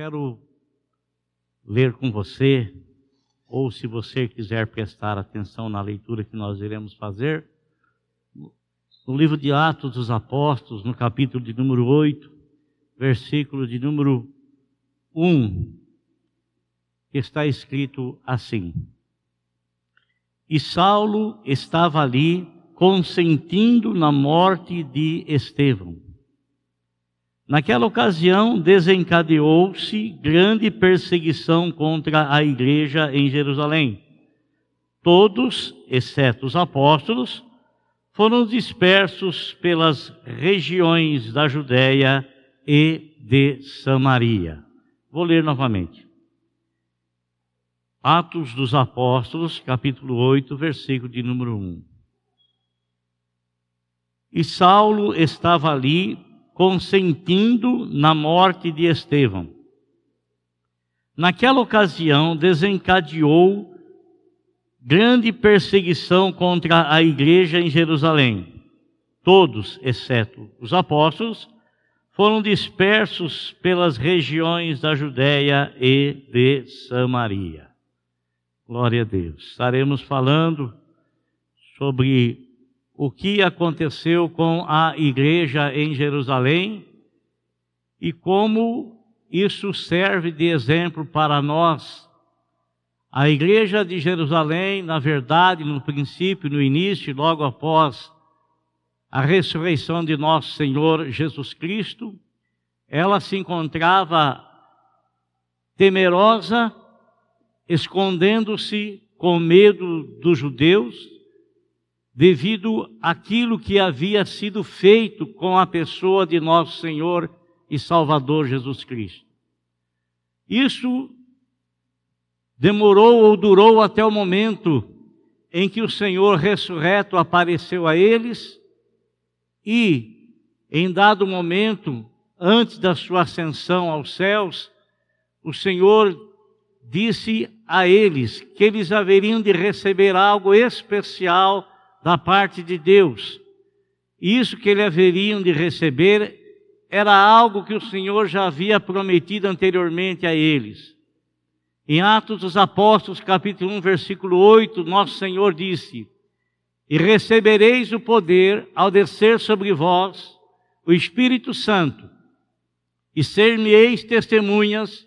quero ler com você, ou se você quiser prestar atenção na leitura que nós iremos fazer, no livro de Atos dos Apóstolos, no capítulo de número 8, versículo de número 1, que está escrito assim: E Saulo estava ali consentindo na morte de Estevão. Naquela ocasião, desencadeou-se grande perseguição contra a igreja em Jerusalém. Todos, exceto os apóstolos, foram dispersos pelas regiões da Judéia e de Samaria. Vou ler novamente. Atos dos Apóstolos, capítulo 8, versículo de número 1. E Saulo estava ali consentindo na morte de Estevão. Naquela ocasião, desencadeou grande perseguição contra a igreja em Jerusalém. Todos, exceto os apóstolos, foram dispersos pelas regiões da Judéia e de Samaria. Glória a Deus. Estaremos falando sobre o que aconteceu com a igreja em Jerusalém e como isso serve de exemplo para nós. A igreja de Jerusalém, na verdade, no princípio, no início, logo após a ressurreição de nosso Senhor Jesus Cristo, ela se encontrava temerosa, escondendo-se com medo dos judeus, devido àquilo que havia sido feito com a pessoa de nosso Senhor e Salvador Jesus Cristo. Isso demorou ou durou até o momento em que o Senhor ressurreto apareceu a eles e, em dado momento, antes da sua ascensão aos céus, o Senhor disse a eles que eles haveriam de receber algo especial da parte de Deus. Isso que eles haveriam de receber era algo que o Senhor já havia prometido anteriormente a eles. Em Atos dos Apóstolos, capítulo 1, versículo 8, nosso Senhor disse: E recebereis o poder ao descer sobre vós o Espírito Santo, e ser-me-eis testemunhas,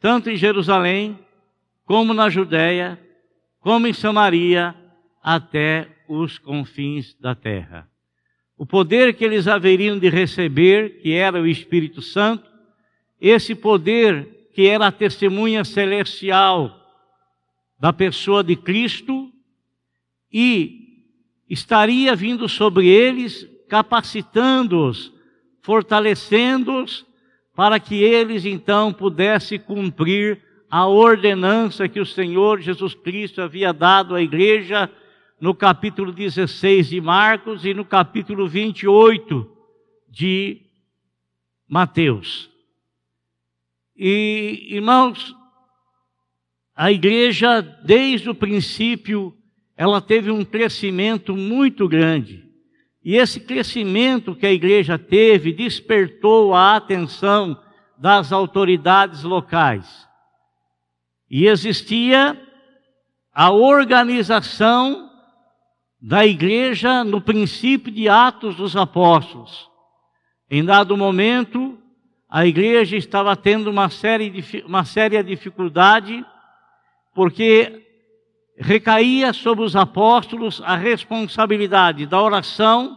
tanto em Jerusalém, como na Judéia, como em Samaria, até os confins da terra. O poder que eles haveriam de receber, que era o Espírito Santo, esse poder que era a testemunha celestial da pessoa de Cristo, e estaria vindo sobre eles, capacitando-os, fortalecendo-os, para que eles então pudessem cumprir a ordenança que o Senhor Jesus Cristo havia dado à igreja no capítulo 16 de Marcos e no capítulo 28 de Mateus. E, irmãos, a igreja, desde o princípio, ela teve um crescimento muito grande. E esse crescimento que a igreja teve despertou a atenção das autoridades locais. E existia a organização da igreja no princípio de Atos dos Apóstolos. Em dado momento, a igreja estava tendo uma, série uma séria dificuldade, porque recaía sobre os apóstolos a responsabilidade da oração,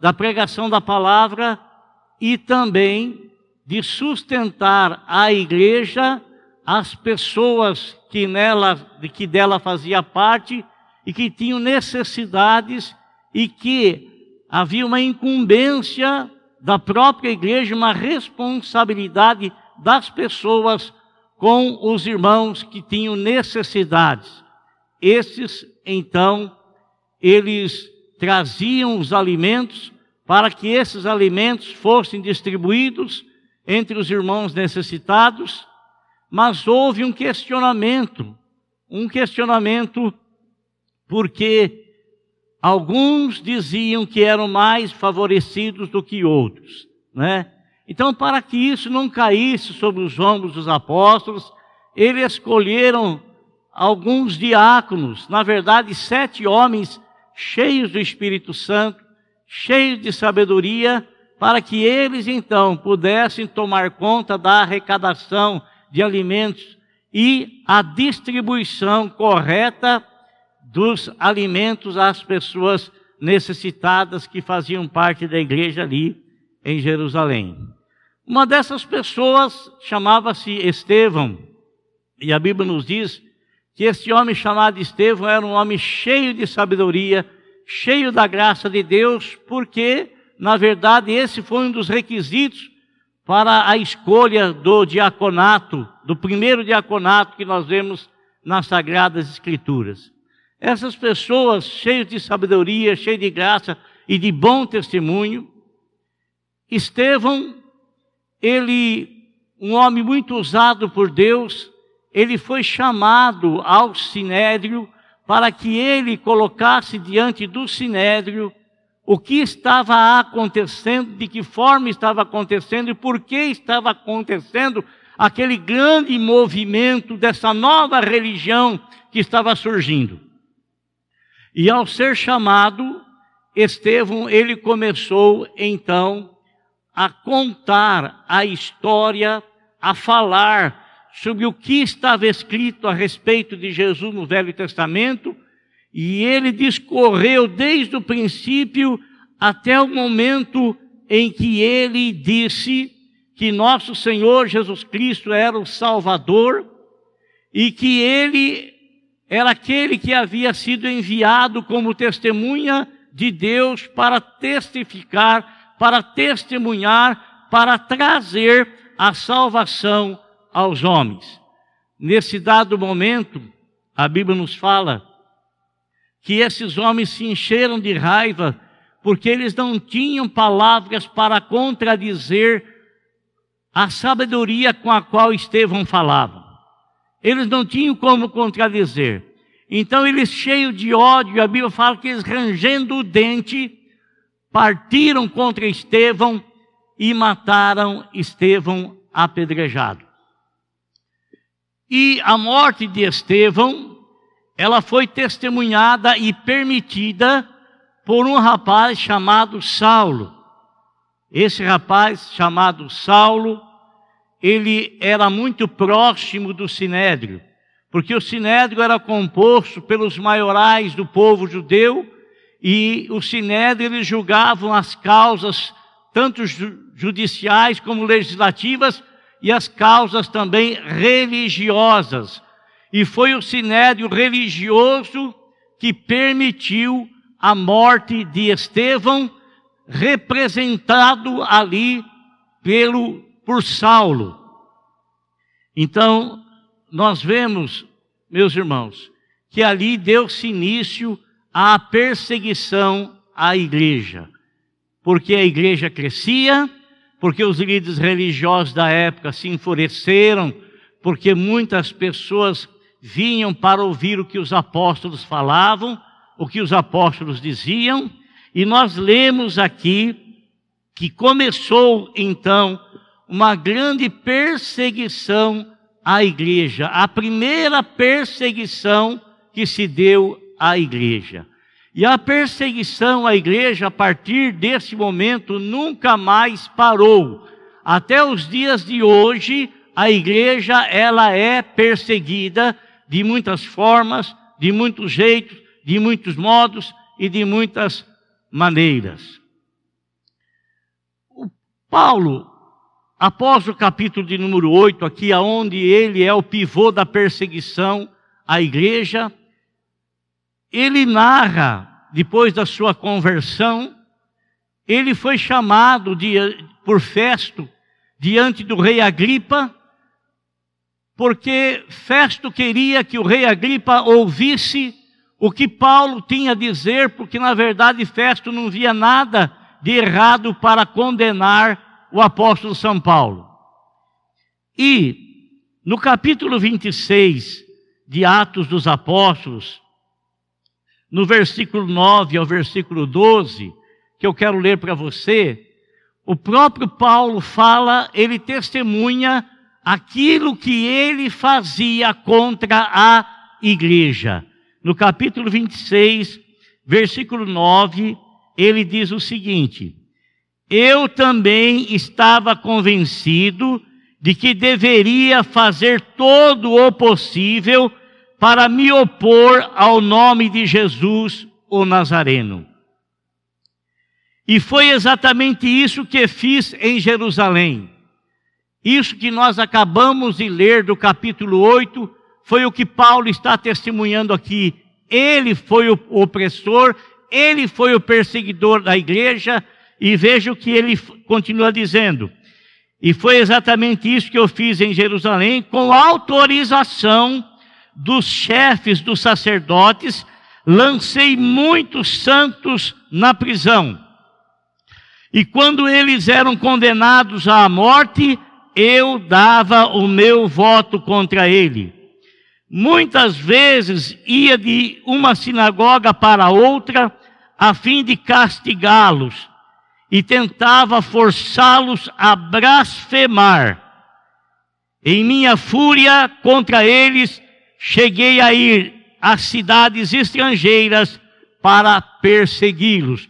da pregação da palavra e também de sustentar a igreja, as pessoas que nela, que dela fazia parte e que tinham necessidades e que havia uma incumbência da própria igreja, uma responsabilidade das pessoas com os irmãos que tinham necessidades. Esses, então, eles traziam os alimentos para que esses alimentos fossem distribuídos entre os irmãos necessitados, mas houve um questionamento, um questionamento porque alguns diziam que eram mais favorecidos do que outros, né? Então, para que isso não caísse sobre os ombros dos apóstolos, eles escolheram alguns diáconos, na verdade, sete homens cheios do Espírito Santo, cheios de sabedoria, para que eles então pudessem tomar conta da arrecadação de alimentos e a distribuição correta dos alimentos às pessoas necessitadas que faziam parte da igreja ali em Jerusalém. Uma dessas pessoas chamava-se Estevão, e a Bíblia nos diz que este homem chamado Estevão era um homem cheio de sabedoria, cheio da graça de Deus, porque, na verdade, esse foi um dos requisitos para a escolha do diaconato, do primeiro diaconato que nós vemos nas Sagradas Escrituras. Essas pessoas cheias de sabedoria, cheias de graça e de bom testemunho, Estevão, ele, um homem muito usado por Deus, ele foi chamado ao sinédrio para que ele colocasse diante do sinédrio o que estava acontecendo, de que forma estava acontecendo e por que estava acontecendo aquele grande movimento dessa nova religião que estava surgindo. E ao ser chamado, Estevão, ele começou então a contar a história, a falar sobre o que estava escrito a respeito de Jesus no Velho Testamento, e ele discorreu desde o princípio até o momento em que ele disse que nosso Senhor Jesus Cristo era o Salvador e que ele era aquele que havia sido enviado como testemunha de Deus para testificar, para testemunhar, para trazer a salvação aos homens. Nesse dado momento, a Bíblia nos fala que esses homens se encheram de raiva porque eles não tinham palavras para contradizer a sabedoria com a qual Estevão falava. Eles não tinham como contradizer. Então eles, cheios de ódio, a Bíblia fala que eles, rangendo o dente, partiram contra Estevão e mataram Estevão apedrejado. E a morte de Estevão, ela foi testemunhada e permitida por um rapaz chamado Saulo. Esse rapaz chamado Saulo, ele era muito próximo do Sinédrio, porque o Sinédrio era composto pelos maiorais do povo judeu e o Sinédrio eles julgavam as causas tanto judiciais como legislativas e as causas também religiosas. E foi o sinédrio religioso que permitiu a morte de Estevão, representado ali pelo por Saulo. Então, nós vemos, meus irmãos, que ali deu-se início à perseguição à igreja, porque a igreja crescia, porque os líderes religiosos da época se enfureceram, porque muitas pessoas vinham para ouvir o que os apóstolos falavam, o que os apóstolos diziam, e nós lemos aqui que começou então uma grande perseguição à igreja, a primeira perseguição que se deu à igreja. E a perseguição à igreja, a partir desse momento, nunca mais parou. Até os dias de hoje, a igreja ela é perseguida de muitas formas, de muitos jeitos, de muitos modos e de muitas maneiras. O Paulo, após o capítulo de número 8, aqui aonde ele é o pivô da perseguição à igreja, ele narra, depois da sua conversão, ele foi chamado de, por Festo diante do rei Agripa, porque Festo queria que o rei Agripa ouvisse o que Paulo tinha a dizer, porque na verdade Festo não via nada de errado para condenar o apóstolo São Paulo. E no capítulo 26 de Atos dos Apóstolos, no versículo 9 ao versículo 12, que eu quero ler para você, o próprio Paulo fala, ele testemunha aquilo que ele fazia contra a igreja. No capítulo 26, versículo 9, ele diz o seguinte: Eu também estava convencido de que deveria fazer todo o possível para me opor ao nome de Jesus, o Nazareno. E foi exatamente isso que fiz em Jerusalém. Isso que nós acabamos de ler do capítulo 8 foi o que Paulo está testemunhando aqui. Ele foi o opressor, ele foi o perseguidor da igreja, e veja o que ele continua dizendo. E foi exatamente isso que eu fiz em Jerusalém, com autorização dos chefes dos sacerdotes, lancei muitos santos na prisão e quando eles eram condenados à morte, eu dava o meu voto contra ele. Muitas vezes ia de uma sinagoga para outra a fim de castigá-los e tentava forçá-los a blasfemar. Em minha fúria contra eles, cheguei a ir às cidades estrangeiras para persegui-los.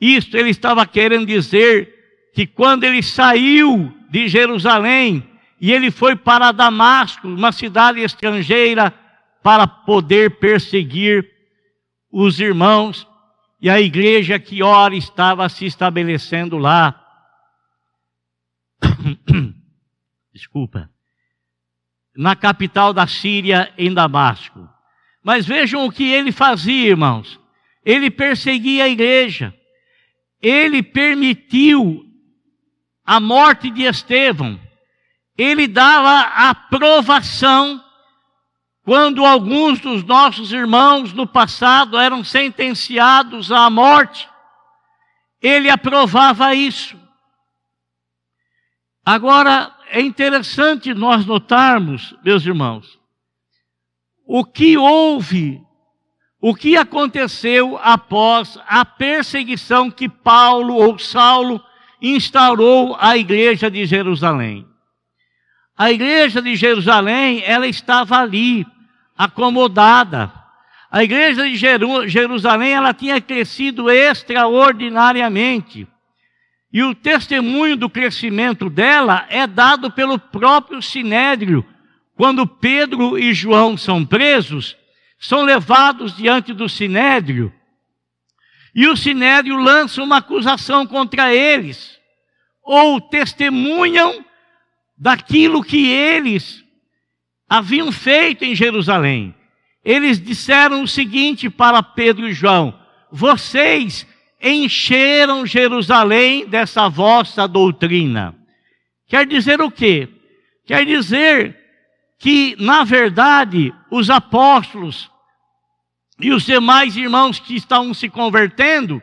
Isto ele estava querendo dizer que quando ele saiu de Jerusalém e ele foi para Damasco, uma cidade estrangeira, para poder perseguir os irmãos e a igreja que ora estava se estabelecendo lá. Desculpa. Na capital da Síria, em Damasco. Mas vejam o que ele fazia, irmãos. Ele perseguia a igreja ele permitiu a morte de Estevão. Ele dava aprovação quando alguns dos nossos irmãos no passado eram sentenciados à morte. Ele aprovava isso. Agora, é interessante nós notarmos, meus irmãos, o que houve o que aconteceu após a perseguição que Paulo ou Saulo instaurou à igreja de Jerusalém. A igreja de Jerusalém, ela estava ali, acomodada. A igreja de Jerusalém, ela tinha crescido extraordinariamente. E o testemunho do crescimento dela é dado pelo próprio Sinédrio. Quando Pedro e João são presos, são levados diante do sinédrio e o sinédrio lança uma acusação contra eles, ou testemunham daquilo que eles haviam feito em Jerusalém. Eles disseram o seguinte para Pedro e João: Vocês encheram Jerusalém dessa vossa doutrina. Quer dizer o quê? Quer dizer que, na verdade, os apóstolos e os demais irmãos que estavam se convertendo,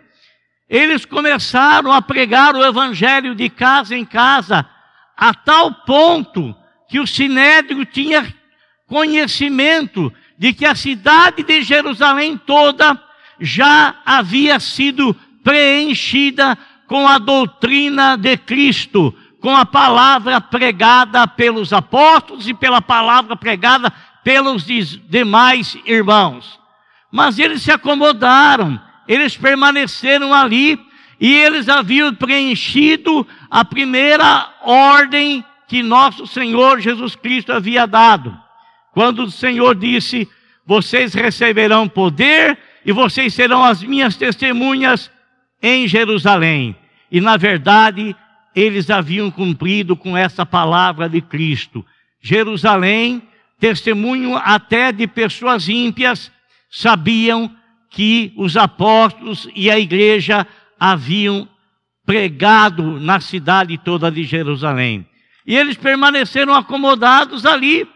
eles começaram a pregar o evangelho de casa em casa, a tal ponto que o sinédrio tinha conhecimento de que a cidade de Jerusalém toda já havia sido preenchida com a doutrina de Cristo, com a palavra pregada pelos apóstolos e pela palavra pregada pelos demais irmãos. Mas eles se acomodaram, eles permaneceram ali e eles haviam preenchido a primeira ordem que nosso Senhor Jesus Cristo havia dado. Quando o Senhor disse: Vocês receberão poder e vocês serão as minhas testemunhas em Jerusalém. E na verdade, eles haviam cumprido com essa palavra de Cristo. Jerusalém, testemunho até de pessoas ímpias, sabiam que os apóstolos e a igreja haviam pregado na cidade toda de Jerusalém. E eles permaneceram acomodados ali.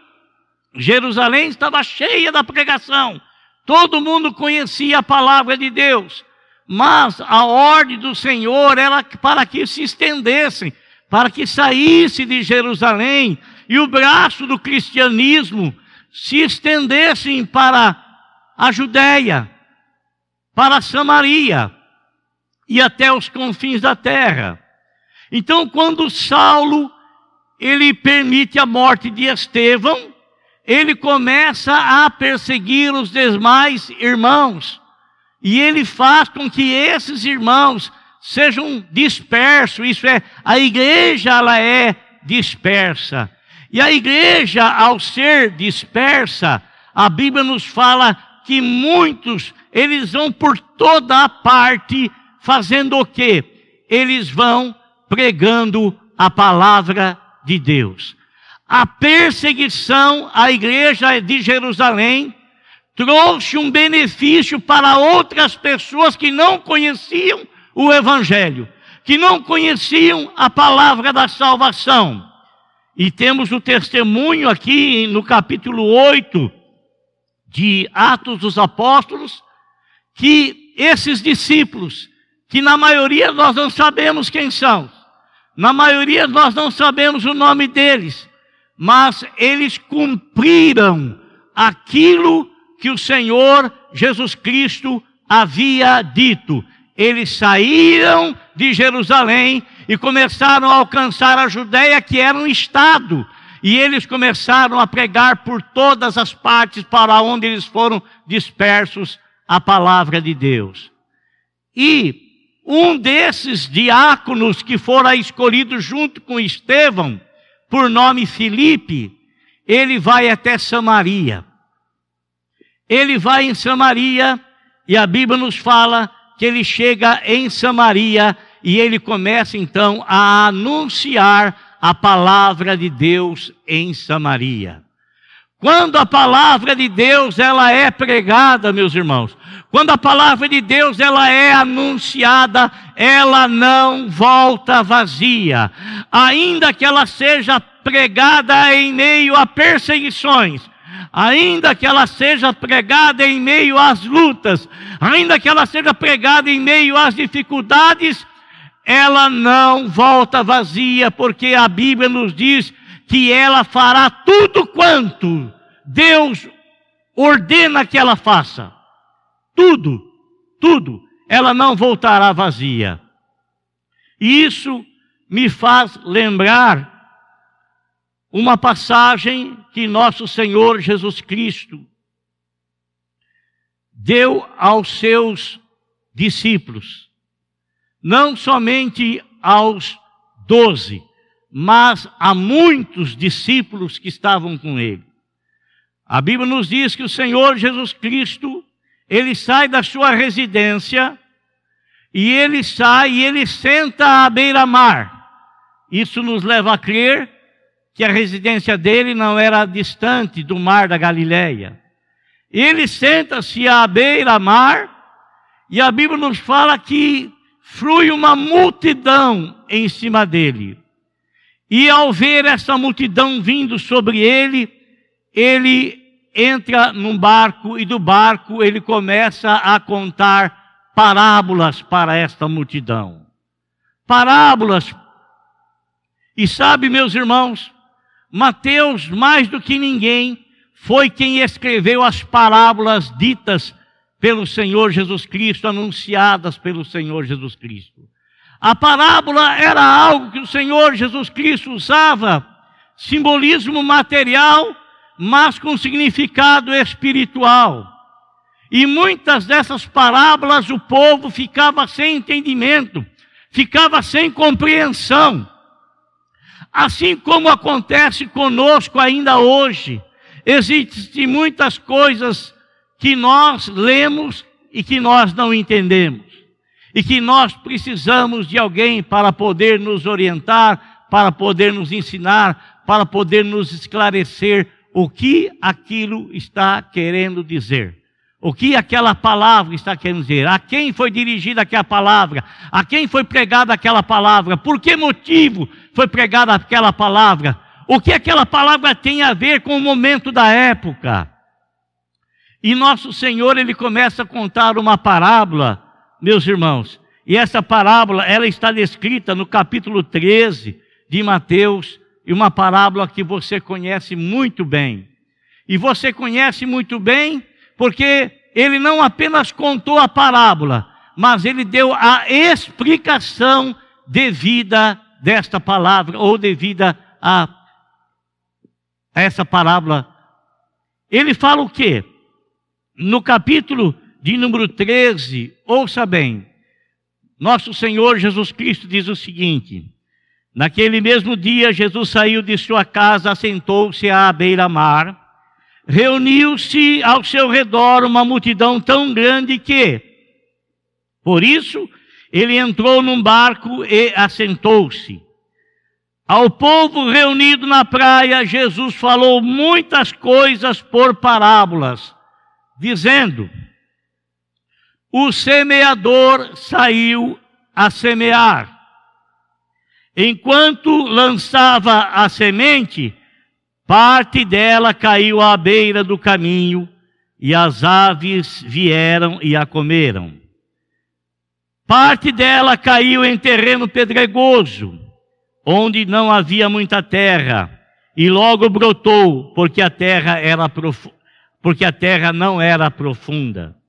Jerusalém estava cheia da pregação. Todo mundo conhecia a palavra de Deus mas a ordem do Senhor era para que se estendessem, para que saísse de Jerusalém e o braço do cristianismo se estendessem para a Judéia, para Samaria e até os confins da terra. Então, quando Saulo ele permite a morte de Estevão, ele começa a perseguir os demais irmãos. E ele faz com que esses irmãos sejam dispersos. Isso é, a igreja ela é dispersa. E a igreja, ao ser dispersa, a Bíblia nos fala que muitos, eles vão por toda a parte fazendo o quê? Eles vão pregando a palavra de Deus. A perseguição à igreja de Jerusalém trouxe um benefício para outras pessoas que não conheciam o Evangelho, que não conheciam a palavra da salvação. E temos o testemunho aqui no capítulo 8 de Atos dos Apóstolos, que esses discípulos, que na maioria nós não sabemos quem são, na maioria nós não sabemos o nome deles, mas eles cumpriram aquilo que o Senhor Jesus Cristo havia dito. Eles saíram de Jerusalém e começaram a alcançar a Judéia, que era um estado. E eles começaram a pregar por todas as partes para onde eles foram dispersos a palavra de Deus. E um desses diáconos que fora escolhido junto com Estevão, por nome Filipe, ele vai até Samaria. Ele vai em Samaria e a Bíblia nos fala que ele chega em Samaria e ele começa então a anunciar a palavra de Deus em Samaria. Quando a palavra de Deus ela é pregada, meus irmãos, quando a palavra de Deus ela é anunciada, ela não volta vazia. Ainda que ela seja pregada em meio a perseguições, ainda que ela seja pregada em meio às lutas, ainda que ela seja pregada em meio às dificuldades, ela não volta vazia, porque a Bíblia nos diz que ela fará tudo quanto Deus ordena que ela faça tudo, tudo, ela não voltará vazia. Isso me faz lembrar uma passagem que nosso Senhor Jesus Cristo deu aos seus discípulos, não somente aos doze, mas a muitos discípulos que estavam com ele. A Bíblia nos diz que o Senhor Jesus Cristo ele sai da sua residência e ele sai e ele senta à beira-mar. Isso nos leva a crer que a residência dele não era distante do mar da Galileia. Ele senta-se à beira-mar e a Bíblia nos fala que flui uma multidão em cima dele. E ao ver essa multidão vindo sobre ele, ele entra num barco e do barco ele começa a contar parábolas para esta multidão. Parábolas. E sabe, meus irmãos, Mateus, mais do que ninguém, foi quem escreveu as parábolas ditas pelo Senhor Jesus Cristo, anunciadas pelo Senhor Jesus Cristo. A parábola era algo que o Senhor Jesus Cristo usava, simbolismo material mas com significado espiritual. E muitas dessas parábolas o povo ficava sem entendimento, ficava sem compreensão. Assim como acontece conosco ainda hoje, existem muitas coisas que nós lemos e que nós não entendemos. E que nós precisamos de alguém para poder nos orientar, para poder nos ensinar, para poder nos esclarecer o que aquilo está querendo dizer. O que aquela palavra está querendo dizer? A quem foi dirigida aquela palavra? A quem foi pregada aquela palavra? Por que motivo foi pregada aquela palavra? O que aquela palavra tem a ver com o momento da época? E nosso Senhor, ele começa a contar uma parábola, meus irmãos. E essa parábola, ela está descrita no capítulo 13 de Mateus, e uma parábola que você conhece muito bem. E você conhece muito bem porque ele não apenas contou a parábola, mas ele deu a explicação devida desta palavra ou devida a, essa parábola. Ele fala o quê? No capítulo de número 13, ouça bem, nosso Senhor Jesus Cristo diz o seguinte: Naquele mesmo dia, Jesus saiu de sua casa, assentou-se à beira-mar, reuniu-se ao seu redor uma multidão tão grande que, por isso, ele entrou num barco e assentou-se. Ao povo reunido na praia, Jesus falou muitas coisas por parábolas, dizendo: o semeador saiu a semear. Enquanto lançava a semente, parte dela caiu à beira do caminho, e as aves vieram e a comeram. Parte dela caiu em terreno pedregoso, onde não havia muita terra, e logo brotou, porque a terra era porque a terra não era profunda.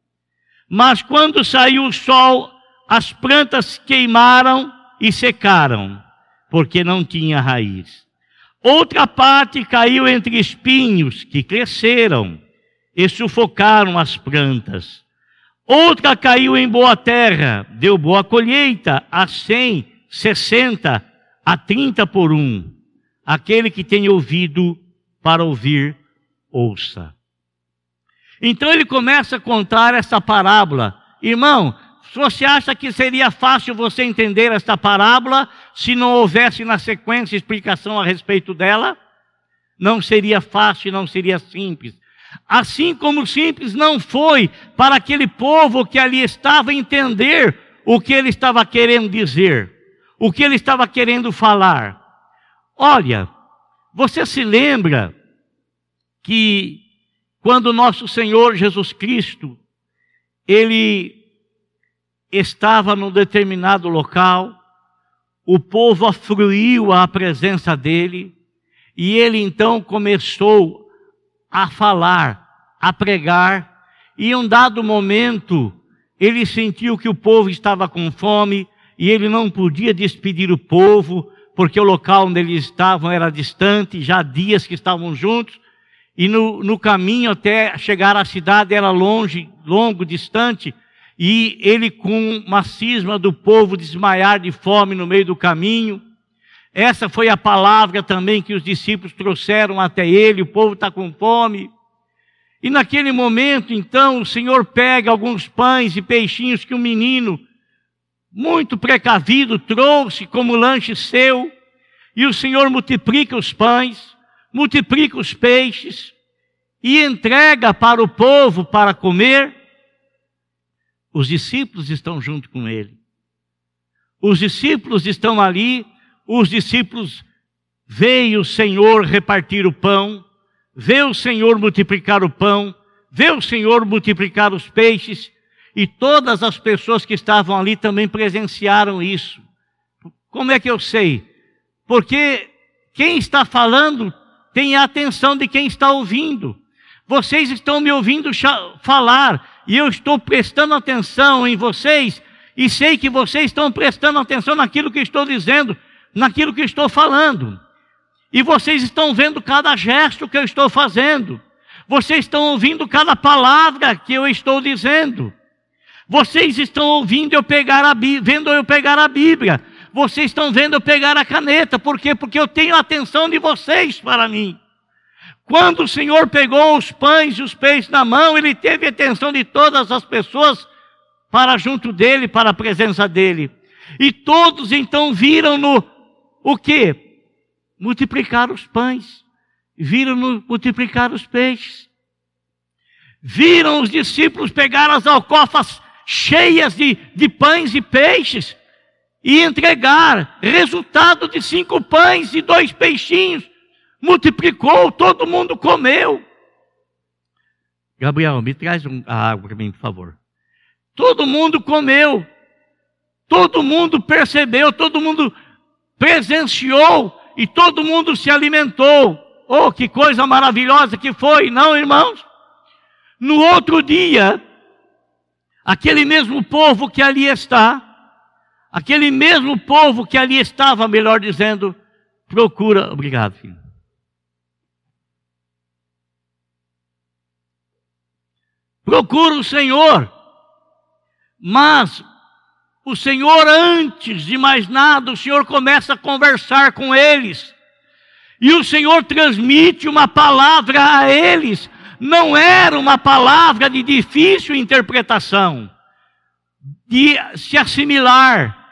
Mas quando saiu o sol, as plantas queimaram e secaram, porque não tinha raiz. Outra parte caiu entre espinhos que cresceram e sufocaram as plantas. Outra caiu em boa terra, deu boa colheita, a cem, sessenta, a trinta por um. Aquele que tem ouvido para ouvir, ouça. Então ele começa a contar essa parábola. Irmão, você acha que seria fácil você entender esta parábola se não houvesse na sequência explicação a respeito dela? Não seria fácil, não seria simples. Assim como simples não foi para aquele povo que ali estava entender o que ele estava querendo dizer, o que ele estava querendo falar. Olha, você se lembra que quando nosso Senhor Jesus Cristo, ele estava num determinado local, o povo afluiu à presença dele, e ele então começou a falar, a pregar, e em um dado momento, ele sentiu que o povo estava com fome, e ele não podia despedir o povo, porque o local onde eles estavam era distante, já há dias que estavam juntos, e no, no caminho até chegar à cidade era longe, longo, distante, e ele com uma cisma do povo desmaiar de fome no meio do caminho. Essa foi a palavra também que os discípulos trouxeram até ele, o povo está com fome. E naquele momento, então, o Senhor pega alguns pães e peixinhos que o um menino, muito precavido, trouxe como lanche seu, e o Senhor multiplica os pães, multiplica os peixes e entrega para o povo para comer, os discípulos estão junto com ele. Os discípulos estão ali, os discípulos veem o Senhor repartir o pão, vê o Senhor multiplicar o pão, vê o Senhor multiplicar os peixes, e todas as pessoas que estavam ali também presenciaram isso. Como é que eu sei? Porque quem está falando tem a atenção de quem está ouvindo. Vocês estão me ouvindo falar e eu estou prestando atenção em vocês e sei que vocês estão prestando atenção naquilo que estou dizendo, naquilo que estou falando. E vocês estão vendo cada gesto que eu estou fazendo. Vocês estão ouvindo cada palavra que eu estou dizendo. Vocês estão ouvindo eu pegar a vendo eu pegar a Bíblia vocês estão vendo eu pegar a caneta. Por quê? Porque eu tenho a atenção de vocês para mim. Quando o Senhor pegou os pães e os peixes na mão, ele teve a atenção de todas as pessoas para junto dele, para a presença dele. E todos então viram no o que? Multiplicar os pães. Viram no multiplicar os peixes. Viram os discípulos pegar as alcofas cheias de, de pães e peixes e entregar resultado de cinco pães e dois peixinhos. Multiplicou, todo mundo comeu. Gabriel, me traz um, a água para mim, por favor. Todo mundo comeu. Todo mundo percebeu, todo mundo presenciou e todo mundo se alimentou. Oh, que coisa maravilhosa que foi, não, irmãos? No outro dia, aquele mesmo povo que ali está, aquele mesmo povo que ali estava, melhor dizendo, procura. Obrigado, filho. Procura o Senhor, mas o Senhor, antes de mais nada, o Senhor começa a conversar com eles. E o Senhor transmite uma palavra a eles. Não era uma palavra de difícil interpretação, de se assimilar.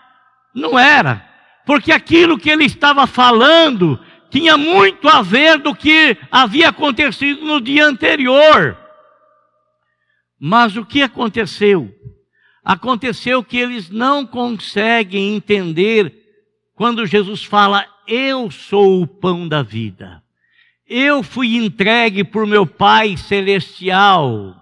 Não era. Porque aquilo que ele estava falando tinha muito a ver do que havia acontecido no dia anterior. Mas o que aconteceu? Aconteceu que eles não conseguem entender quando Jesus fala: Eu sou o pão da vida. Eu fui entregue por meu Pai celestial.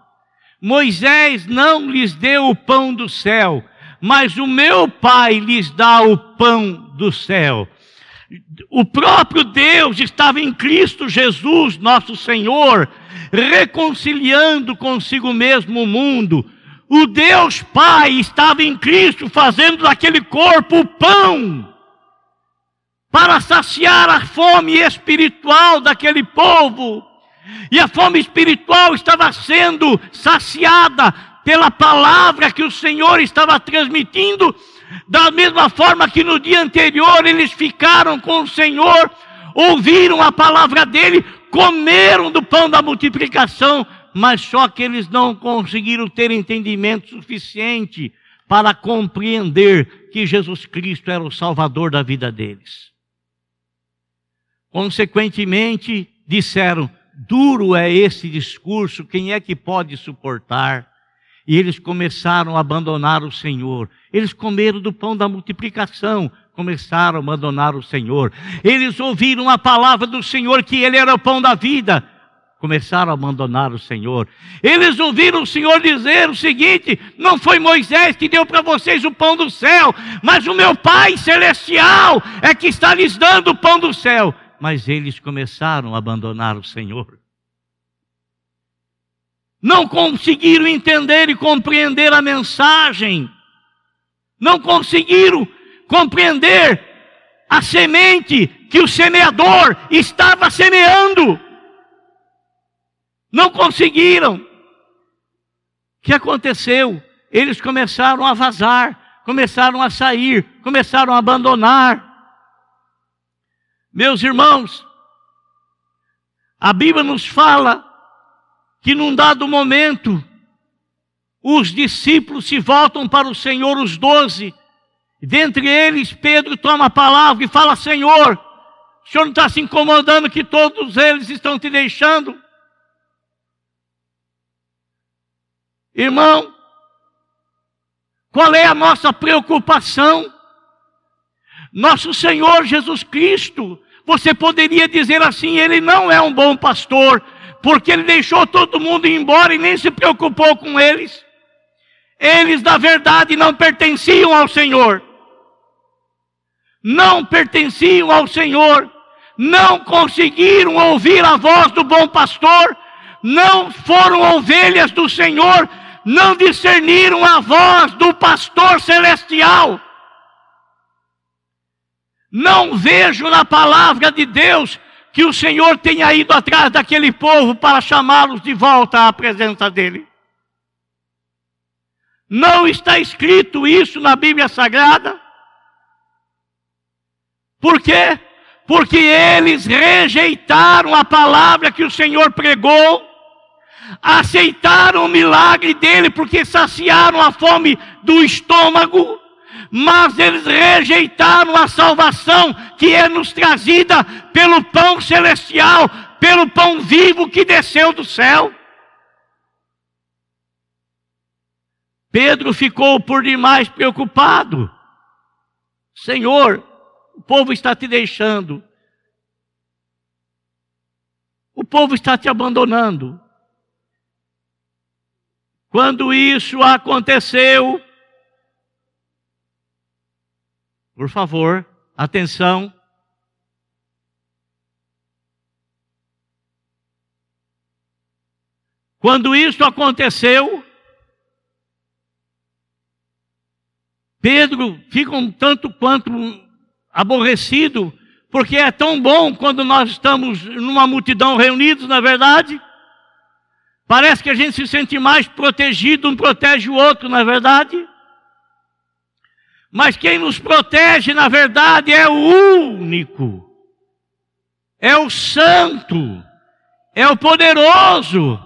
Moisés não lhes deu o pão do céu, mas o meu Pai lhes dá o pão do céu. O próprio Deus estava em Cristo Jesus, nosso Senhor, reconciliando consigo mesmo o mundo o Deus Pai estava em Cristo fazendo daquele corpo o pão para saciar a fome espiritual daquele povo. E a fome espiritual estava sendo saciada pela palavra que o Senhor estava transmitindo, da mesma forma que no dia anterior eles ficaram com o Senhor, ouviram a palavra dele, comeram do pão da multiplicação, mas só que eles não conseguiram ter entendimento suficiente para compreender que Jesus Cristo era o Salvador da vida deles. Consequentemente, disseram: duro é esse discurso, quem é que pode suportar? E eles começaram a abandonar o Senhor. Eles comeram do pão da multiplicação, começaram a abandonar o Senhor. Eles ouviram a palavra do Senhor que Ele era o pão da vida, começaram a abandonar o Senhor. Eles ouviram o Senhor dizer o seguinte: não foi Moisés que deu para vocês o pão do céu, mas o meu Pai celestial é que está lhes dando o pão do céu. Mas eles começaram a abandonar o Senhor. Não conseguiram entender e compreender a mensagem. Não conseguiram compreender a semente que o semeador estava semeando. Não conseguiram. O que aconteceu? Eles começaram a vazar, começaram a sair, começaram a abandonar. Meus irmãos, a Bíblia nos fala que num dado momento, os discípulos se voltam para o Senhor, os doze. Dentre eles, Pedro toma a palavra e fala: Senhor, o Senhor não está se incomodando que todos eles estão te deixando? Irmão, qual é a nossa preocupação? Nosso Senhor Jesus Cristo, você poderia dizer assim: Ele não é um bom pastor, porque Ele deixou todo mundo ir embora e nem se preocupou com eles. Eles, na verdade, não pertenciam ao Senhor. Não pertenciam ao Senhor. Não conseguiram ouvir a voz do bom pastor. Não foram ovelhas do Senhor não discerniram a voz do pastor celestial. Não vejo na palavra de Deus que o Senhor tenha ido atrás daquele povo para chamá-los de volta à presença dele. Não está escrito isso na Bíblia Sagrada. Por quê? Porque eles rejeitaram a palavra que o Senhor pregou aceitaram o milagre dele porque saciaram a fome do estômago, mas eles rejeitaram a salvação que é nos trazida pelo pão celestial, pelo pão vivo que desceu do céu. Pedro ficou por demais preocupado. Senhor, o povo está te deixando. O povo está te abandonando. Quando isso aconteceu, por favor, atenção. Quando isso aconteceu, Pedro fica um tanto quanto aborrecido, porque é tão bom quando nós estamos numa multidão reunidos, na é verdade. Parece que a gente se sente mais protegido, um protege o outro, na é verdade. Mas quem nos protege, na verdade, é o único, é o santo, é o poderoso,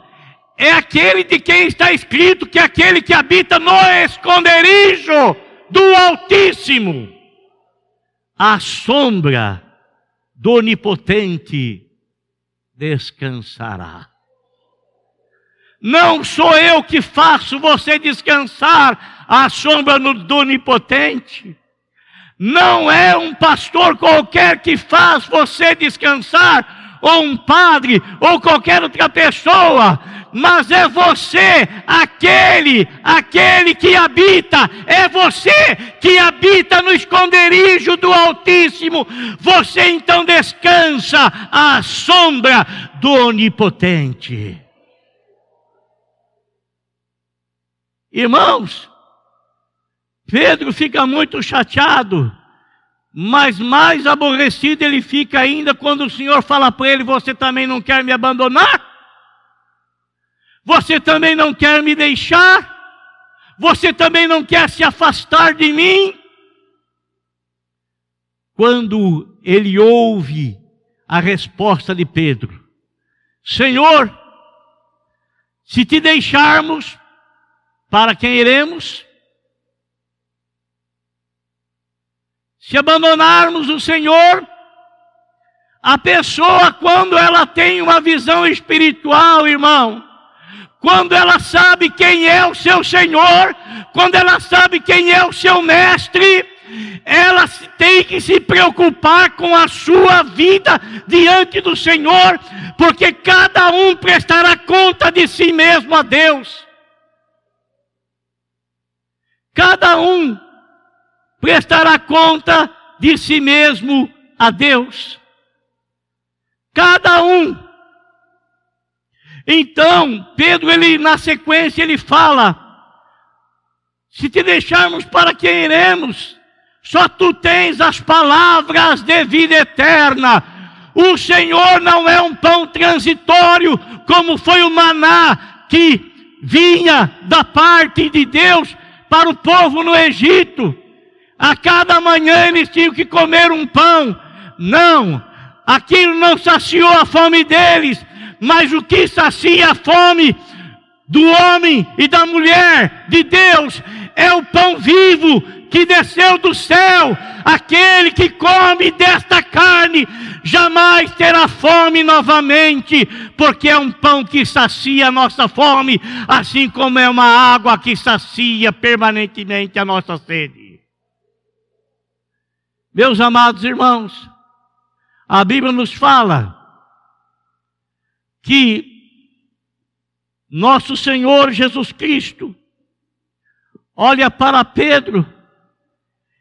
é aquele de quem está escrito que é aquele que habita no esconderijo do Altíssimo, a sombra do Onipotente descansará. Não sou eu que faço você descansar à sombra do Onipotente. Não é um pastor qualquer que faz você descansar, ou um padre, ou qualquer outra pessoa mas é você, aquele, aquele que habita, é você que habita no esconderijo do Altíssimo. Você então descansa à sombra do Onipotente. Irmãos, Pedro fica muito chateado, mas mais aborrecido ele fica ainda quando o Senhor fala para ele: Você também não quer me abandonar? Você também não quer me deixar? Você também não quer se afastar de mim? Quando ele ouve a resposta de Pedro: Senhor, se te deixarmos, para quem iremos? Se abandonarmos o Senhor, a pessoa, quando ela tem uma visão espiritual, irmão, quando ela sabe quem é o seu Senhor, quando ela sabe quem é o seu Mestre, ela tem que se preocupar com a sua vida diante do Senhor, porque cada um prestará conta de si mesmo a Deus. Cada um prestará conta de si mesmo a Deus. Cada um então, Pedro, ele na sequência, ele fala: Se te deixarmos, para quem iremos? Só tu tens as palavras de vida eterna. O Senhor não é um pão transitório, como foi o maná que vinha da parte de Deus para o povo no Egito. A cada manhã eles tinham que comer um pão. Não, aquilo não saciou a fome deles mas o que sacia a fome do homem e da mulher de Deus é o pão vivo que desceu do céu. Aquele que come desta carne jamais terá fome novamente, porque é um pão que sacia a nossa fome, assim como é uma água que sacia permanentemente a nossa sede. Meus amados irmãos, a Bíblia nos fala que nosso Senhor Jesus Cristo olha para Pedro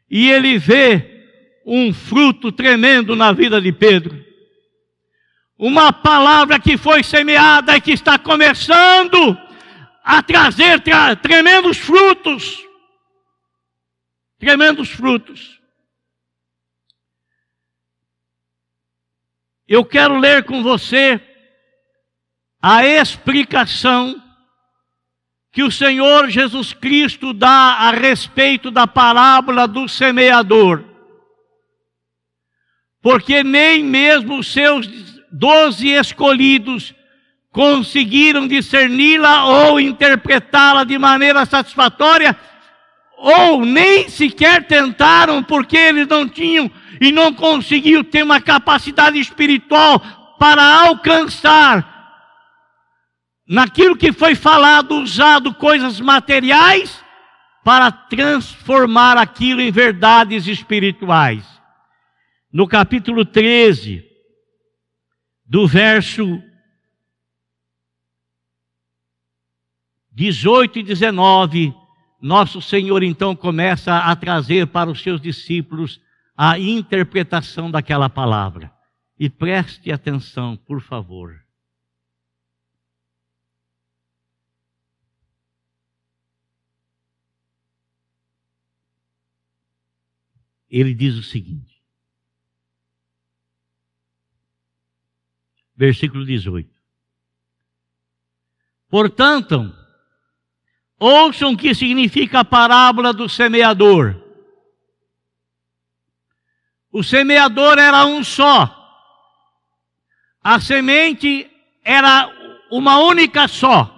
e ele vê um fruto tremendo na vida de Pedro. Uma palavra que foi semeada e que está começando a trazer tra tremendos frutos. Tremendos frutos. Eu quero ler com você a explicação que o Senhor Jesus Cristo dá a respeito da parábola do semeador. Porque nem mesmo os seus doze escolhidos conseguiram discerni-la ou interpretá-la de maneira satisfatória, ou nem sequer tentaram, porque eles não tinham e não conseguiam ter uma capacidade espiritual para alcançar naquilo que foi falado, usado coisas materiais para transformar aquilo em verdades espirituais. No capítulo 13, do verso 18 e 19, nosso Senhor então começa a trazer para os seus discípulos a interpretação daquela palavra. E preste atenção, por favor. ele diz o seguinte: versículo 18. Portanto, ouçam o que significa a parábola do semeador. O semeador era um só. A semente era uma única só.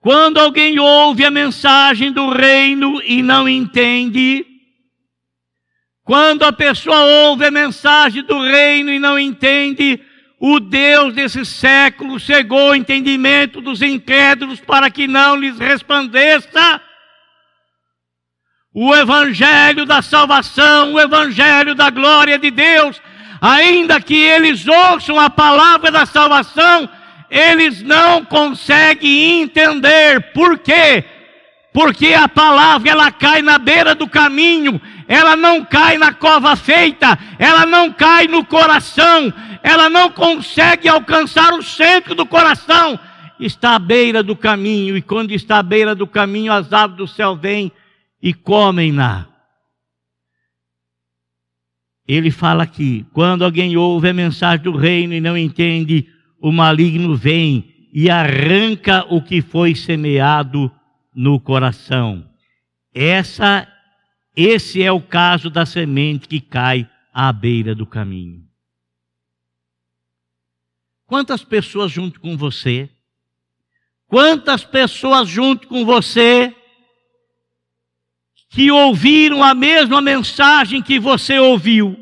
Quando alguém ouve a mensagem do reino e não entende, quando a pessoa ouve a mensagem do reino e não entende, o Deus desse século cegou o entendimento dos incrédulos para que não lhes resplandeça o evangelho da salvação, o evangelho da glória de Deus, ainda que eles ouçam a palavra da salvação, eles não conseguem entender. Por quê? Porque a palavra ela cai na beira do caminho, ela não cai na cova feita, ela não cai no coração, ela não consegue alcançar o centro do coração. Está à beira do caminho, e quando está à beira do caminho, as aves do céu vêm e comem-na. Ele fala aqui: quando alguém ouve a mensagem do reino e não entende, o maligno vem e arranca o que foi semeado no coração. Essa, esse é o caso da semente que cai à beira do caminho. Quantas pessoas junto com você? Quantas pessoas junto com você que ouviram a mesma mensagem que você ouviu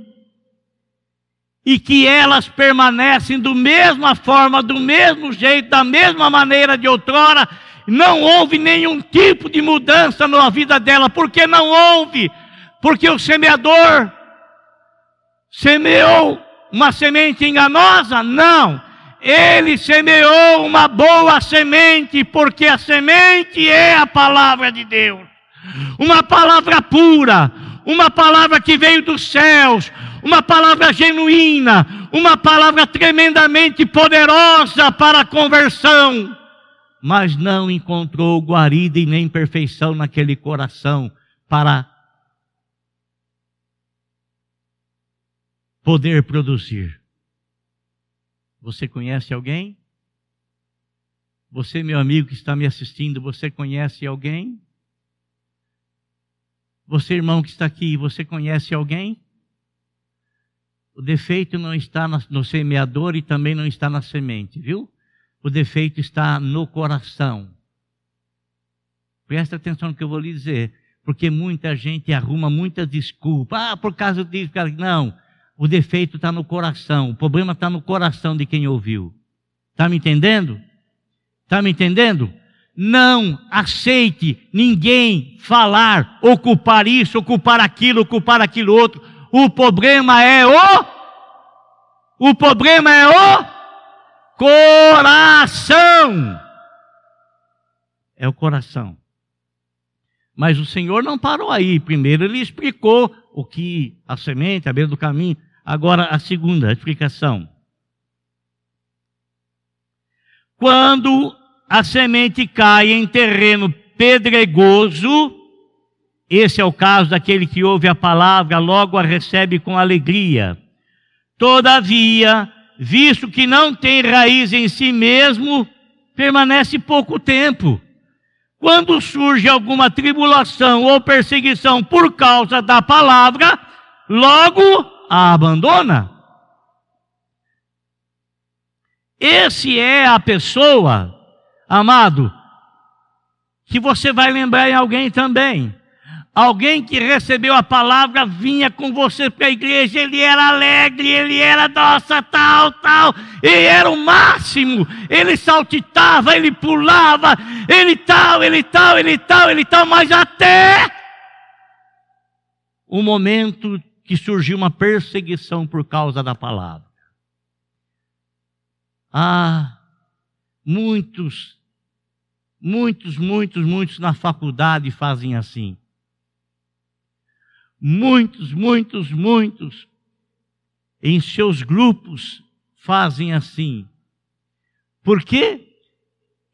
e que elas permanecem do mesma forma, do mesmo jeito, da mesma maneira de outrora, não houve nenhum tipo de mudança na vida dela. Por que não houve? Porque o semeador semeou uma semente enganosa? Não. Ele semeou uma boa semente, porque a semente é a palavra de Deus uma palavra pura, uma palavra que veio dos céus, uma palavra genuína, uma palavra tremendamente poderosa para a conversão, mas não encontrou guarida e nem perfeição naquele coração para poder produzir. Você conhece alguém? Você, meu amigo que está me assistindo, você conhece alguém? Você, irmão que está aqui, você conhece alguém? O defeito não está no semeador e também não está na semente, viu? O defeito está no coração. Presta atenção no que eu vou lhe dizer, porque muita gente arruma muitas desculpas. Ah, por causa disso, cara. Não. O defeito está no coração. O problema está no coração de quem ouviu. Está me entendendo? Está me entendendo? Não aceite ninguém falar, ocupar isso, ocupar aquilo, ocupar aquilo outro. O problema é o. O problema é o coração. É o coração. Mas o Senhor não parou aí. Primeiro ele explicou o que a semente, a beira do caminho. Agora a segunda explicação. Quando a semente cai em terreno pedregoso, esse é o caso daquele que ouve a palavra, logo a recebe com alegria. Todavia, visto que não tem raiz em si mesmo, permanece pouco tempo. Quando surge alguma tribulação ou perseguição por causa da palavra, logo a abandona. Esse é a pessoa amado, que você vai lembrar em alguém também. Alguém que recebeu a palavra vinha com você para a igreja, ele era alegre, ele era nossa, tal, tal, ele era o máximo, ele saltitava, ele pulava, ele tal, ele tal, ele tal, ele tal, mas até o momento que surgiu uma perseguição por causa da palavra. Ah, muitos Muitos, muitos, muitos na faculdade fazem assim. Muitos, muitos, muitos em seus grupos fazem assim. Por quê?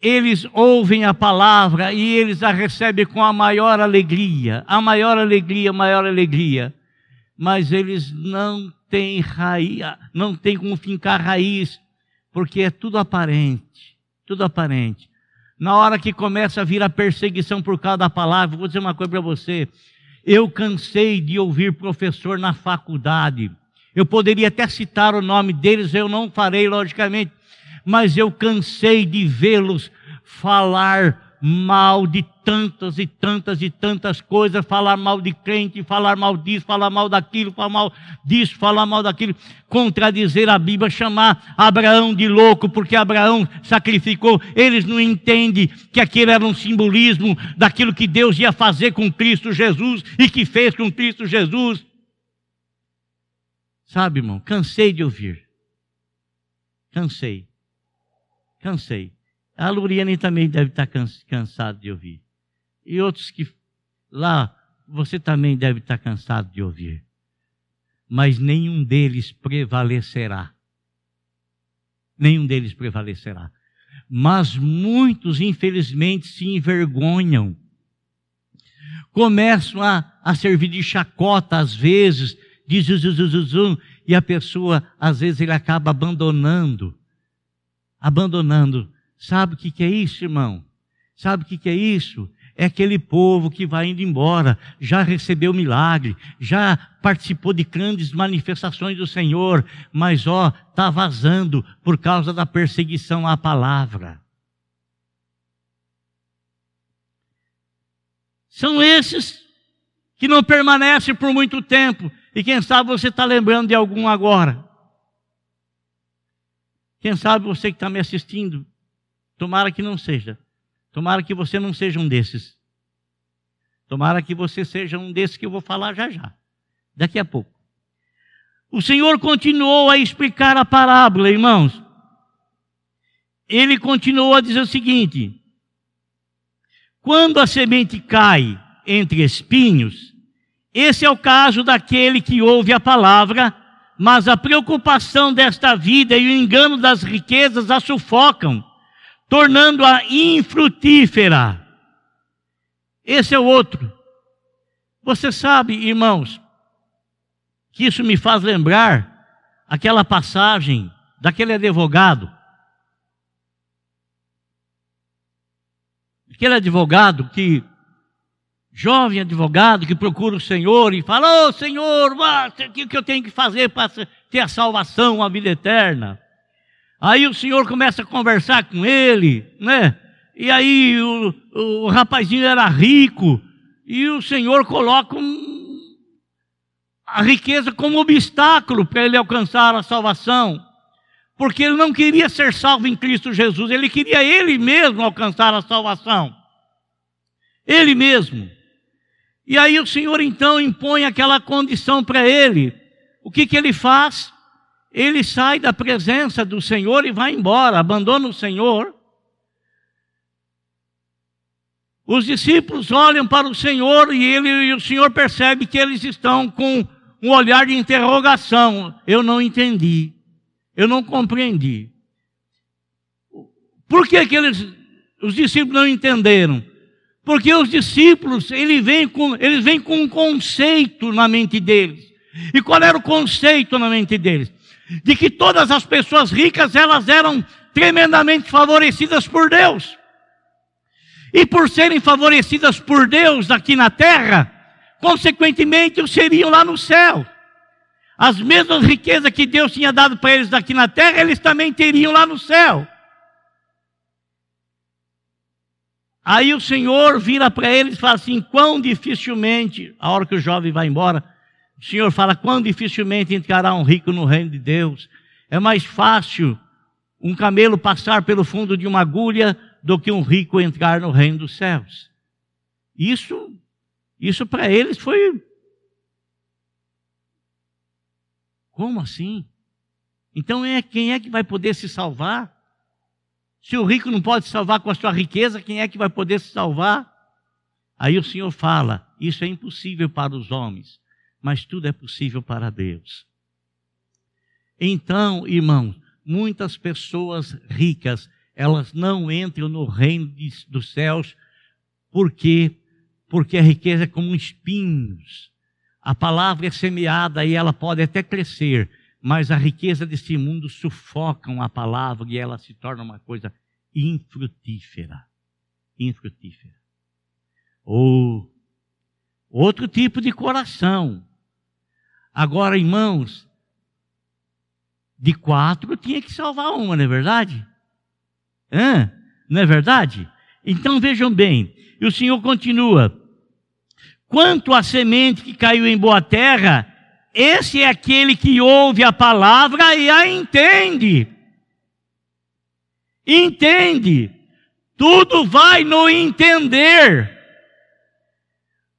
eles ouvem a palavra e eles a recebem com a maior alegria, a maior alegria, a maior alegria. Mas eles não têm raiz, não têm como fincar raiz, porque é tudo aparente, tudo aparente. Na hora que começa a vir a perseguição por causa da palavra, vou dizer uma coisa para você. Eu cansei de ouvir professor na faculdade. Eu poderia até citar o nome deles, eu não farei, logicamente mas eu cansei de vê-los falar mal de tantas e tantas e tantas coisas, falar mal de crente, falar mal disso, falar mal daquilo, falar mal disso, falar mal daquilo, contradizer a Bíblia, chamar Abraão de louco, porque Abraão sacrificou. Eles não entendem que aquilo era um simbolismo daquilo que Deus ia fazer com Cristo Jesus e que fez com Cristo Jesus. Sabe, irmão, cansei de ouvir. Cansei. Cansei. A Luriane também deve estar cansado de ouvir. E outros que lá, você também deve estar cansado de ouvir. Mas nenhum deles prevalecerá. Nenhum deles prevalecerá. Mas muitos, infelizmente, se envergonham. Começam a, a servir de chacota, às vezes, zuzuzuzuzum, e a pessoa, às vezes, ele acaba abandonando abandonando. Sabe o que, é isso, irmão? Sabe o que, que é isso? É aquele povo que vai indo embora, já recebeu milagre, já participou de grandes manifestações do Senhor, mas ó, está vazando por causa da perseguição à palavra. São esses que não permanecem por muito tempo, e quem sabe você está lembrando de algum agora. Quem sabe você que está me assistindo, tomara que não seja. Tomara que você não seja um desses. Tomara que você seja um desses que eu vou falar já já, daqui a pouco. O Senhor continuou a explicar a parábola, irmãos. Ele continuou a dizer o seguinte: quando a semente cai entre espinhos, esse é o caso daquele que ouve a palavra mas a preocupação desta vida e o engano das riquezas a sufocam, tornando-a infrutífera. Esse é o outro. Você sabe, irmãos, que isso me faz lembrar aquela passagem daquele advogado. Aquele advogado que jovem advogado que procura o Senhor e fala: Ô oh, Senhor, o que eu tenho que fazer para ter a salvação, a vida eterna? Aí o Senhor começa a conversar com ele, né? E aí o, o rapazinho era rico e o Senhor coloca um, a riqueza como obstáculo para ele alcançar a salvação. Porque ele não queria ser salvo em Cristo Jesus, ele queria ele mesmo alcançar a salvação. Ele mesmo. E aí o Senhor então impõe aquela condição para ele. O que, que ele faz? Ele sai da presença do Senhor e vai embora, abandona o Senhor. Os discípulos olham para o Senhor e, ele, e o Senhor percebe que eles estão com um olhar de interrogação. Eu não entendi, eu não compreendi. Por que, que eles, os discípulos não entenderam? Porque os discípulos, eles vêm, com, eles vêm com um conceito na mente deles. E qual era o conceito na mente deles? De que todas as pessoas ricas, elas eram tremendamente favorecidas por Deus. E por serem favorecidas por Deus aqui na terra, consequentemente, seriam lá no céu. As mesmas riquezas que Deus tinha dado para eles aqui na terra, eles também teriam lá no céu. Aí o Senhor vira para eles e fala assim: quão dificilmente, a hora que o jovem vai embora, o Senhor fala: quão dificilmente entrará um rico no reino de Deus. É mais fácil um camelo passar pelo fundo de uma agulha do que um rico entrar no reino dos céus. Isso, isso para eles foi. Como assim? Então é quem é que vai poder se salvar? Se o rico não pode se salvar com a sua riqueza, quem é que vai poder se salvar? Aí o Senhor fala: Isso é impossível para os homens, mas tudo é possível para Deus. Então, irmãos, muitas pessoas ricas, elas não entram no reino de, dos céus, porque porque a riqueza é como espinhos. A palavra é semeada e ela pode até crescer, mas a riqueza desse mundo sufocam a palavra e ela se torna uma coisa infrutífera. Infrutífera. Ou outro tipo de coração. Agora, irmãos, de quatro tinha que salvar uma, não é verdade? Hã? Não é verdade? Então vejam bem, e o Senhor continua: Quanto à semente que caiu em boa terra, esse é aquele que ouve a palavra e a entende. Entende. Tudo vai no entender.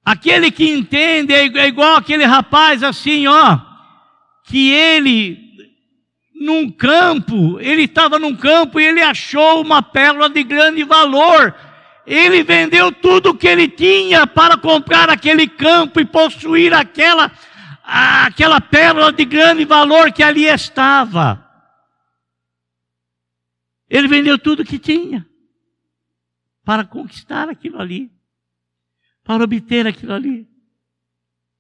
Aquele que entende é, é igual aquele rapaz assim, ó, que ele num campo, ele estava num campo e ele achou uma pérola de grande valor ele vendeu tudo o que ele tinha para comprar aquele campo e possuir aquela, aquela pérola de grande valor que ali estava. Ele vendeu tudo o que tinha para conquistar aquilo ali, para obter aquilo ali.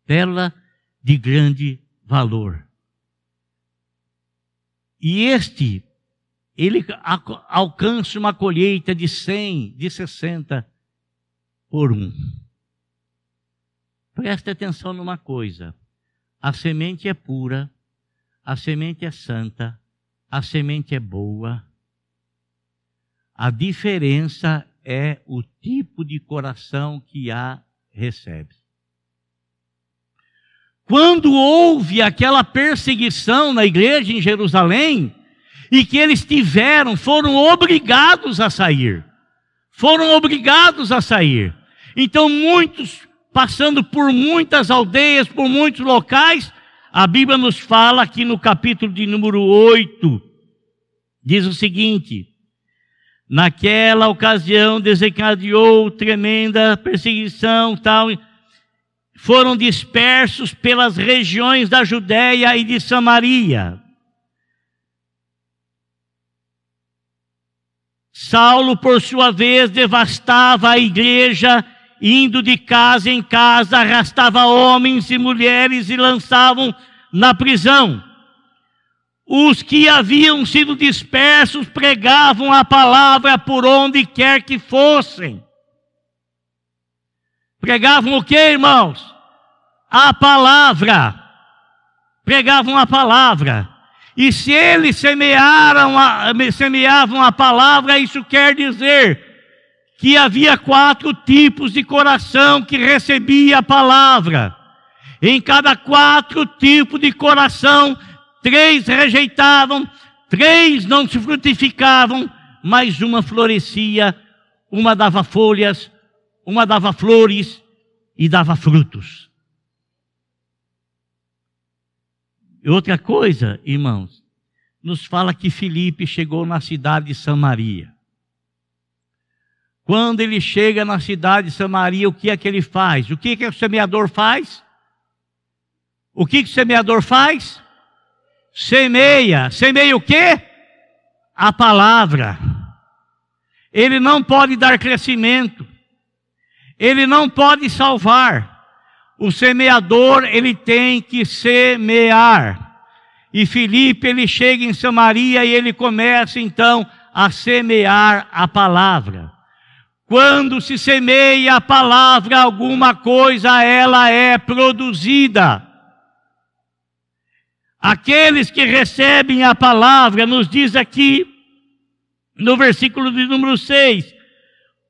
Pérola de grande valor. E este ele alcança uma colheita de 100, de 60 por um. Preste atenção numa coisa: a semente é pura, a semente é santa, a semente é boa. A diferença é o tipo de coração que a recebe. Quando houve aquela perseguição na igreja em Jerusalém, e que eles tiveram, foram obrigados a sair. Foram obrigados a sair. Então, muitos, passando por muitas aldeias, por muitos locais, a Bíblia nos fala aqui no capítulo de número 8, diz o seguinte: Naquela ocasião desencadeou tremenda perseguição, tal, foram dispersos pelas regiões da Judéia e de Samaria. Saulo, por sua vez, devastava a igreja, indo de casa em casa, arrastava homens e mulheres e lançavam na prisão. Os que haviam sido dispersos pregavam a palavra por onde quer que fossem. Pregavam o que, irmãos? A palavra. Pregavam a palavra. E se eles semearam a, semeavam a palavra, isso quer dizer que havia quatro tipos de coração que recebia a palavra. Em cada quatro tipos de coração, três rejeitavam, três não se frutificavam, mas uma florescia, uma dava folhas, uma dava flores e dava frutos. E outra coisa, irmãos, nos fala que Filipe chegou na cidade de Samaria. Quando ele chega na cidade de Samaria, o que é que ele faz? O que é que o semeador faz? O que, que o semeador faz? Semeia. Semeia o quê? A palavra. Ele não pode dar crescimento. Ele não pode salvar. O semeador, ele tem que semear. E Filipe, ele chega em Samaria e ele começa então a semear a palavra. Quando se semeia a palavra, alguma coisa ela é produzida. Aqueles que recebem a palavra, nos diz aqui no versículo de número 6,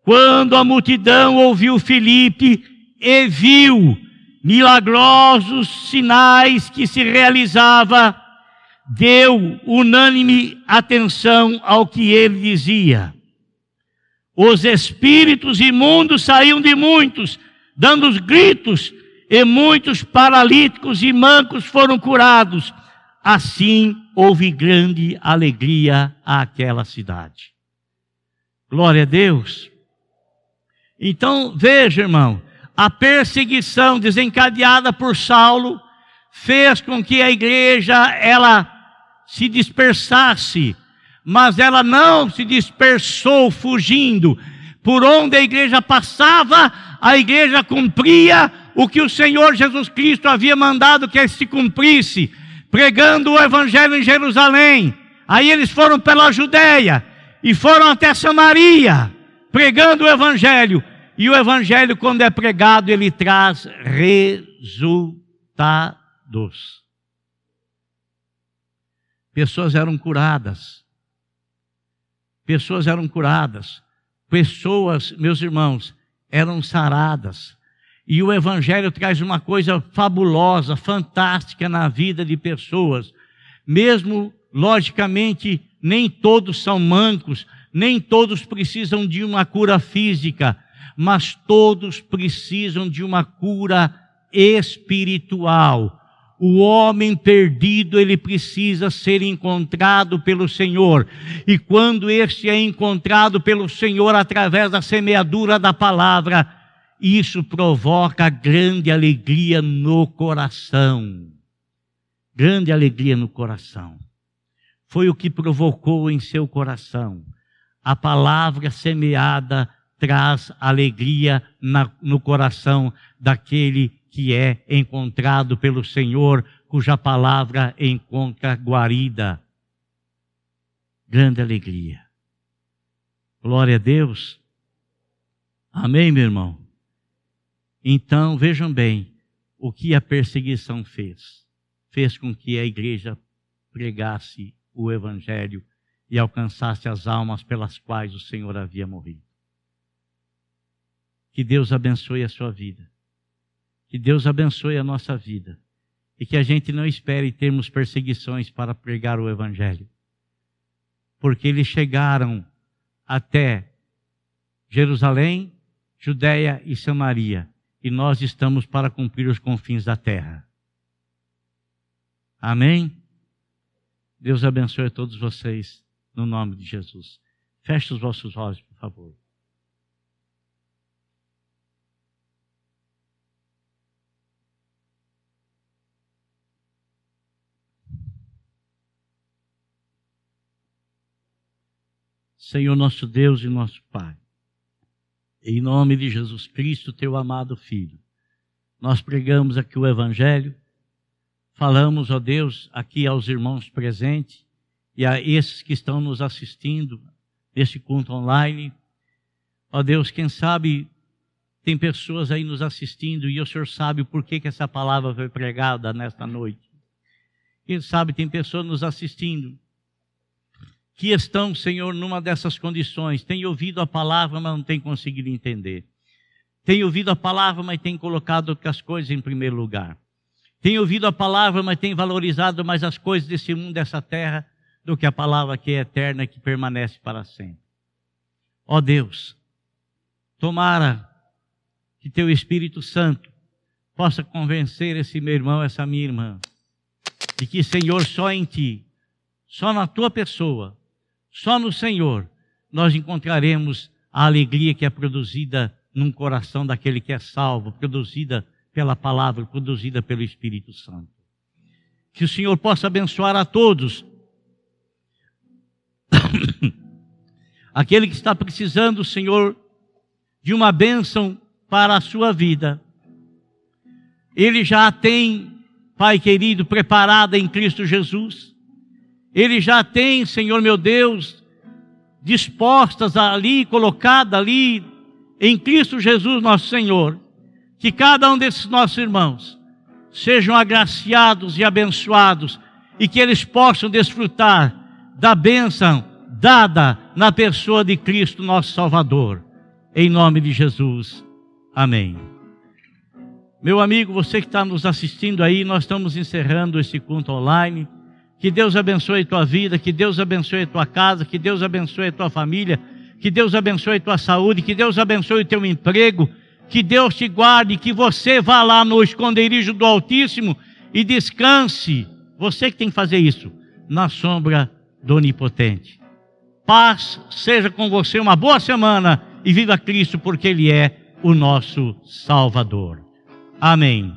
quando a multidão ouviu Filipe e viu milagrosos sinais que se realizava, deu unânime atenção ao que ele dizia. Os espíritos imundos saíam de muitos, dando gritos, e muitos paralíticos e mancos foram curados. Assim houve grande alegria àquela cidade. Glória a Deus. Então, veja, irmão, a perseguição desencadeada por Saulo fez com que a igreja ela se dispersasse, mas ela não se dispersou fugindo. Por onde a igreja passava, a igreja cumpria o que o Senhor Jesus Cristo havia mandado que se cumprisse, pregando o evangelho em Jerusalém. Aí eles foram pela Judéia e foram até Samaria, pregando o evangelho. E o evangelho, quando é pregado, ele traz resultados. Pessoas eram curadas. Pessoas eram curadas. Pessoas, meus irmãos, eram saradas. E o Evangelho traz uma coisa fabulosa, fantástica na vida de pessoas. Mesmo, logicamente, nem todos são mancos, nem todos precisam de uma cura física, mas todos precisam de uma cura espiritual. O homem perdido, ele precisa ser encontrado pelo Senhor. E quando este é encontrado pelo Senhor através da semeadura da palavra, isso provoca grande alegria no coração. Grande alegria no coração. Foi o que provocou em seu coração. A palavra semeada traz alegria na, no coração daquele que é encontrado pelo Senhor, cuja palavra encontra guarida. Grande alegria. Glória a Deus. Amém, meu irmão? Então, vejam bem o que a perseguição fez. Fez com que a igreja pregasse o evangelho e alcançasse as almas pelas quais o Senhor havia morrido. Que Deus abençoe a sua vida. Que Deus abençoe a nossa vida. E que a gente não espere termos perseguições para pregar o Evangelho. Porque eles chegaram até Jerusalém, Judéia e Samaria e nós estamos para cumprir os confins da terra. Amém? Deus abençoe a todos vocês, no nome de Jesus. Feche os vossos olhos, por favor. Senhor nosso Deus e nosso Pai. Em nome de Jesus Cristo, teu amado Filho, nós pregamos aqui o Evangelho, falamos, ó Deus, aqui aos irmãos presentes e a esses que estão nos assistindo neste culto online. Ó Deus, quem sabe tem pessoas aí nos assistindo e o Senhor sabe por que essa palavra foi pregada nesta noite. Quem sabe tem pessoas nos assistindo que estão, Senhor, numa dessas condições, têm ouvido a palavra, mas não têm conseguido entender. Têm ouvido a palavra, mas têm colocado as coisas em primeiro lugar. Têm ouvido a palavra, mas têm valorizado mais as coisas desse mundo, dessa terra, do que a palavra que é eterna, que permanece para sempre. Ó Deus, tomara que teu Espírito Santo possa convencer esse meu irmão, essa minha irmã, de que, Senhor, só em ti, só na tua pessoa, só no Senhor nós encontraremos a alegria que é produzida num coração daquele que é salvo, produzida pela palavra, produzida pelo Espírito Santo. Que o Senhor possa abençoar a todos. Aquele que está precisando, Senhor, de uma bênção para a sua vida. Ele já tem, Pai querido, preparada em Cristo Jesus ele já tem, Senhor meu Deus, dispostas ali, colocada ali, em Cristo Jesus, nosso Senhor, que cada um desses nossos irmãos sejam agraciados e abençoados e que eles possam desfrutar da bênção dada na pessoa de Cristo, nosso Salvador. Em nome de Jesus. Amém. Meu amigo, você que está nos assistindo aí, nós estamos encerrando esse culto online. Que Deus abençoe tua vida, que Deus abençoe tua casa, que Deus abençoe tua família, que Deus abençoe tua saúde, que Deus abençoe o teu emprego, que Deus te guarde, que você vá lá no esconderijo do Altíssimo e descanse. Você que tem que fazer isso, na sombra do Onipotente. Paz seja com você, uma boa semana e viva Cristo, porque Ele é o nosso Salvador. Amém.